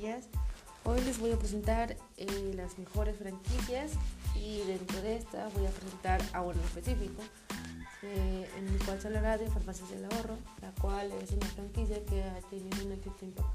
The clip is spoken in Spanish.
días. Hoy les voy a presentar eh, las mejores franquicias y dentro de esta voy a presentar a uno específico, eh, en el cual se hablará de Farmacias del Ahorro, la cual es una franquicia que ha tenido un éxito impactante.